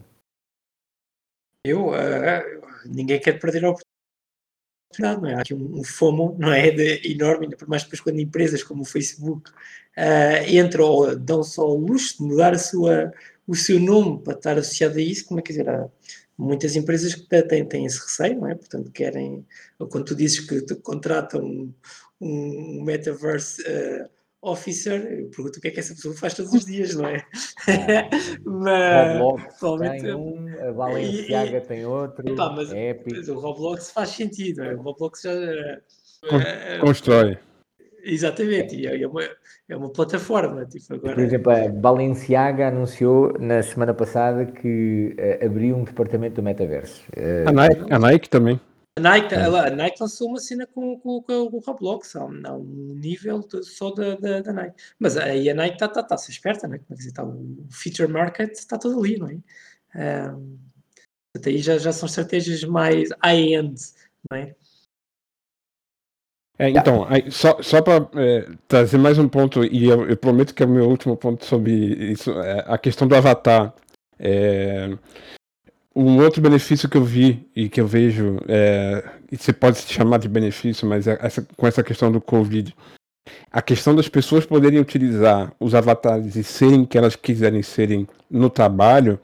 Eu, uh, ninguém quer perder a oportunidade, não é? Há aqui um, um FOMO, não é? De, enorme, ainda por mais depois quando empresas como o Facebook uh, entram ou dão só o luxo de mudar a sua o seu nome para estar associado a isso, como é que dizer, há muitas empresas que têm, têm esse receio, não é? Portanto, querem, ou quando tu dizes que te contratam um, um metaverse uh, officer, eu pergunto o que é que essa pessoa faz todos os dias, não é? mas, Roblox tem um, a Balenciaga e, tem outro, epá, mas, é mas o Roblox faz sentido, é? o Roblox já... Constrói. Exatamente, e é uma, é uma plataforma. Tipo, agora... Por exemplo, a Balenciaga anunciou na semana passada que uh, abriu um departamento do metaverso. Uh, a, Nike, a Nike também. A Nike, é. a, Nike lançou uma cena com, com, com o Roblox, há um, há um nível de, só da, da, da, Nike. Mas aí a Nike está tá, tá, se esperta, né? Quer dizer, tá, o feature market está todo ali, não é? Um, aí já, já são estratégias mais high-end, não é? É, então, aí, só, só para é, trazer mais um ponto, e eu, eu, prometo que é o meu último ponto sobre isso, é a questão do avatar. É, um outro benefício que eu vi e que eu vejo, é, e você pode se chamar de benefício, mas é essa, com essa questão do Covid, a questão das pessoas poderem utilizar os avatares e serem que elas quiserem serem no trabalho,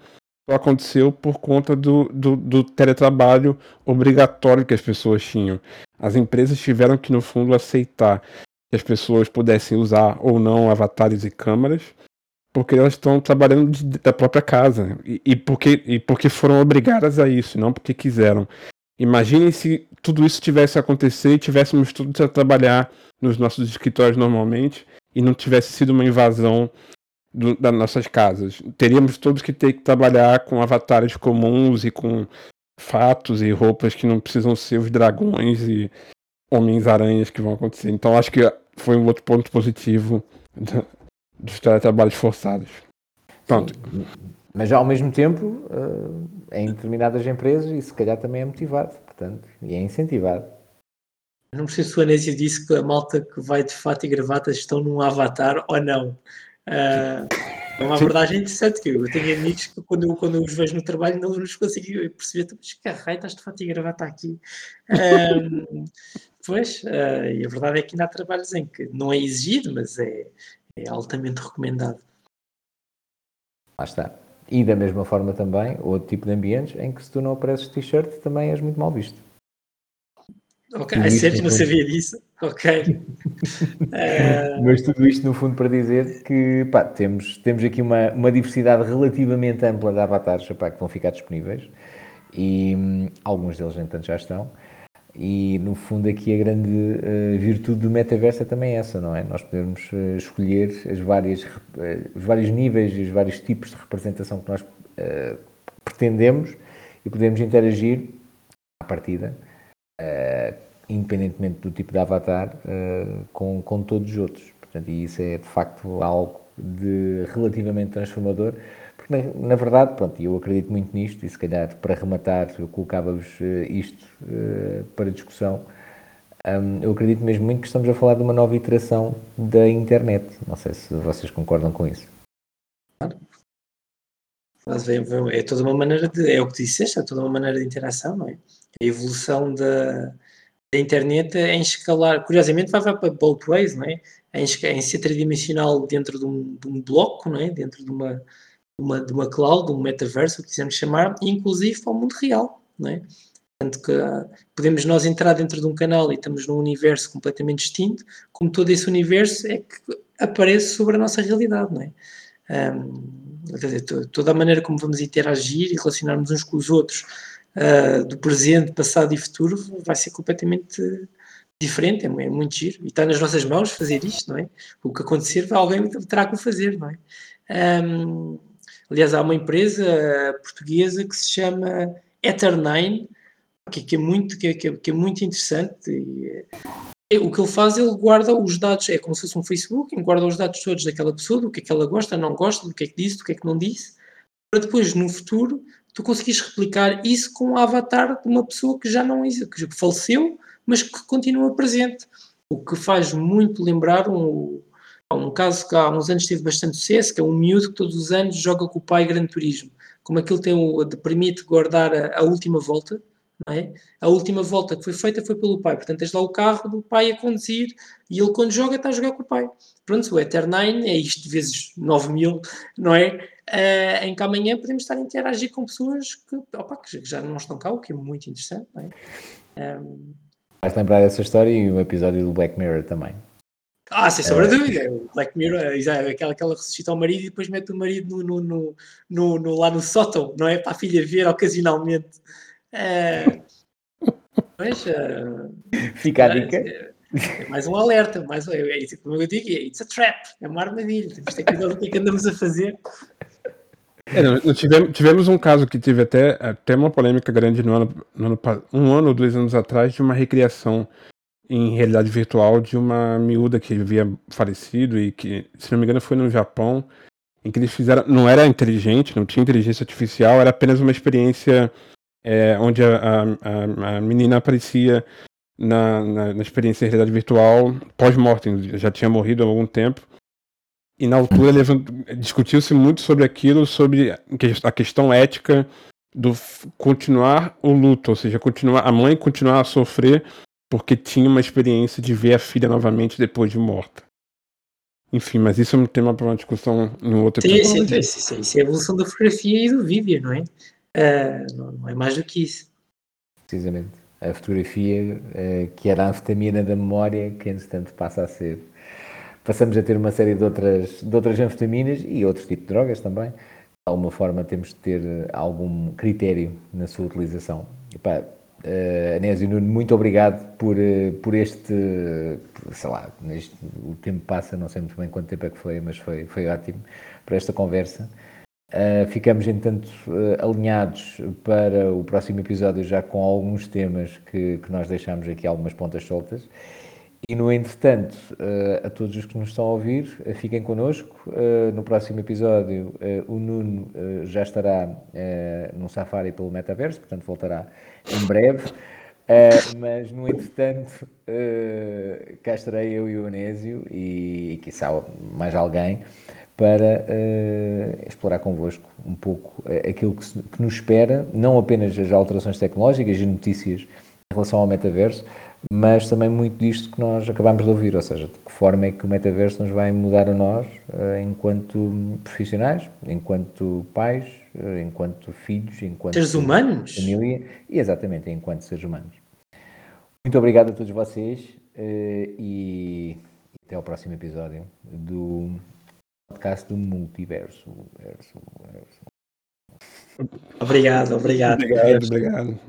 só aconteceu por conta do, do, do teletrabalho obrigatório que as pessoas tinham. As empresas tiveram que, no fundo, aceitar que as pessoas pudessem usar ou não avatares e câmeras, porque elas estão trabalhando de, da própria casa e, e, porque, e porque foram obrigadas a isso, não porque quiseram. Imaginem se tudo isso tivesse acontecido e tivéssemos todos a trabalhar nos nossos escritórios normalmente e não tivesse sido uma invasão do, das nossas casas. Teríamos todos que ter que trabalhar com avatares comuns e com fatos e roupas que não precisam ser os dragões e homens-aranhas que vão acontecer. Então acho que foi um outro ponto positivo dos teletrabalhos forçados. Pronto. Sim. Mas ao mesmo tempo, eh, em determinadas empresas, e se calhar também é motivado, portanto, e é incentivado. Não preciso se o Anésia disse que a malta que vai de fato e gravata estão num avatar ou não. Uh, é uma abordagem interessante que eu tenho amigos que quando eu, quando eu os vejo no trabalho não os consigo perceber, mas que raio estás de fato e gravata aqui. Um, pois, uh, e a verdade é que ainda há trabalhos em que não é exigido, mas é, é altamente recomendado. Lá está. E da mesma forma também, outro tipo de ambientes em que se tu não apareces t-shirt também és muito mal visto. Ok, a sério, não sabia disso. Ok. uh... Mas tudo isto, no fundo, para dizer que pá, temos, temos aqui uma, uma diversidade relativamente ampla de avatares pá, que vão ficar disponíveis e hum, alguns deles, entanto, já estão. E, no fundo, aqui a grande uh, virtude do metaverso é também essa, não é? Nós podemos uh, escolher as várias, uh, os vários níveis e os vários tipos de representação que nós pretendemos e podemos interagir à partida independentemente do tipo de avatar, uh, com, com todos os outros. Portanto, e isso é de facto algo de relativamente transformador, porque na, na verdade, pronto, eu acredito muito nisto e se calhar para rematar eu colocava-vos uh, isto uh, para discussão. Um, eu acredito mesmo muito que estamos a falar de uma nova iteração da internet. Não sei se vocês concordam com isso. É toda uma maneira de, é o que disseste, é toda uma maneira de interação, não é? A evolução da, da internet em escalar, curiosamente vai para both ways, não é? Em, em ser tridimensional dentro de um, de um bloco, não é? Dentro de uma, uma, de uma cloud, um metaverso, o que quisermos chamar, inclusive para o mundo real, não é? Portanto, que uh, podemos nós entrar dentro de um canal e estamos num universo completamente distinto, como todo esse universo é que aparece sobre a nossa realidade, não é? Um, dizer, toda a maneira como vamos interagir e relacionarmos uns com os outros uh, do presente, passado e futuro vai ser completamente diferente, é, é, muito giro e está nas nossas mãos fazer isto, não é? O que acontecer, alguém terá que o fazer, não é? Um, aliás, há uma empresa portuguesa que se chama Ether9, que, que, é muito, que, que, que é muito interessante e, o que ele faz, ele guarda os dados, é como se fosse um Facebook, guarda os dados todos daquela pessoa, do que é que ela gosta, não gosta, do que é que disse, do que é que não disse, para depois, no futuro, tu conseguires replicar isso com um avatar de uma pessoa que já não existe, que faleceu, mas que continua presente. O que faz muito lembrar um, um caso que há uns anos teve bastante sucesso, que é um miúdo que todos os anos joga com o pai Gran Turismo. Como aquilo tem o, permite guardar a, a última volta, é? A última volta que foi feita foi pelo pai, portanto tens lá o carro do pai a conduzir e ele quando joga está a jogar com o pai. Pronto, o Ether 9 é isto vezes 9 mil, não é? Uh, em que amanhã podemos estar a interagir com pessoas que, opa, que já não estão cá, o que é muito interessante, não é? Um... Vais lembrar dessa história e o episódio do Black Mirror também. Ah, sem sombra de dúvida. O Black Mirror, é aquela que ela ressuscita o marido e depois mete o marido no, no, no, no, lá no sótão, não é? Para a filha ver ocasionalmente. É, mas, uh, Fica a dica. É, é, mais um alerta, mais, é, é, como eu digo, it's a trap, é uma armadilha. Temos que ter cuidado do que é que andamos a fazer. É, não, tivemos, tivemos, um caso que tive até, até uma polêmica grande no ano, no ano, um ano ou dois anos atrás de uma recriação em realidade virtual de uma miúda que havia falecido e que, se não me engano, foi no Japão, em que eles fizeram. Não era inteligente, não tinha inteligência artificial, era apenas uma experiência é, onde a, a, a, menina aparecia na, na, na experiência em realidade virtual pós-mortem, já tinha morrido há algum tempo. E na altura discutiu-se muito sobre aquilo, sobre a questão ética do continuar o luto, ou seja, continuar a mãe continuar a sofrer porque tinha uma experiência de ver a filha novamente depois de morta. Enfim, mas isso é um tema para uma discussão em outro episódio. Sim, sim, sim, isso é a evolução da fotografia e do vídeo, não é? Uh, não, não, é mais do que isso. Precisamente. A fotografia, uh, que era a anfetamina da memória, que entretanto passa a ser. Passamos a ter uma série de outras, de outras anfetaminas e outros tipos de drogas também. De alguma forma temos de ter algum critério na sua utilização. Epá, uh, Anésio Nuno, muito obrigado por, uh, por este, sei lá, o tempo passa, não sei muito bem quanto tempo é que foi, mas foi, foi ótimo por esta conversa. Uh, ficamos, entanto, uh, alinhados para o próximo episódio, já com alguns temas que, que nós deixamos aqui, algumas pontas soltas. E, no entretanto, uh, a todos os que nos estão a ouvir, fiquem connosco. no próximo episódio, o Nuno já estará num safari pelo metaverso, portanto, voltará em breve. mas, no entretanto, cá estarei eu e o Anésio e, e quiçá mais alguém para uh, explorar convosco um pouco aquilo que, se, que, nos espera, não apenas as alterações tecnológicas e notícias em relação ao metaverso, mas também muito disto que nós acabamos de ouvir, ou seja, de que forma é que o metaverso nos vai mudar a nós uh, enquanto profissionais, enquanto pais, enquanto filhos, enquanto seres humanos, família e exatamente enquanto seres humanos. Muito obrigado a todos vocês e até ao próximo episódio do podcast do multiverso. Verso, verso. Obrigado, obrigado. Obrigado, obrigado.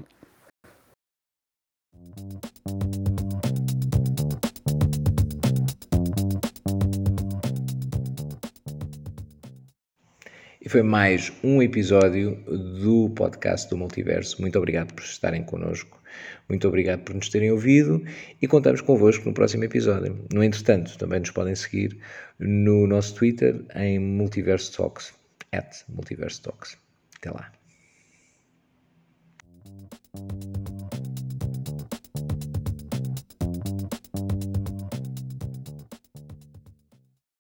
Foi mais um episódio do podcast do Multiverso. Muito obrigado por estarem connosco. Muito obrigado por nos terem ouvido e contamos convosco no próximo episódio. No entretanto, também nos podem seguir no nosso Twitter em Multiverso Talks. at Multiverse Talks. Até lá.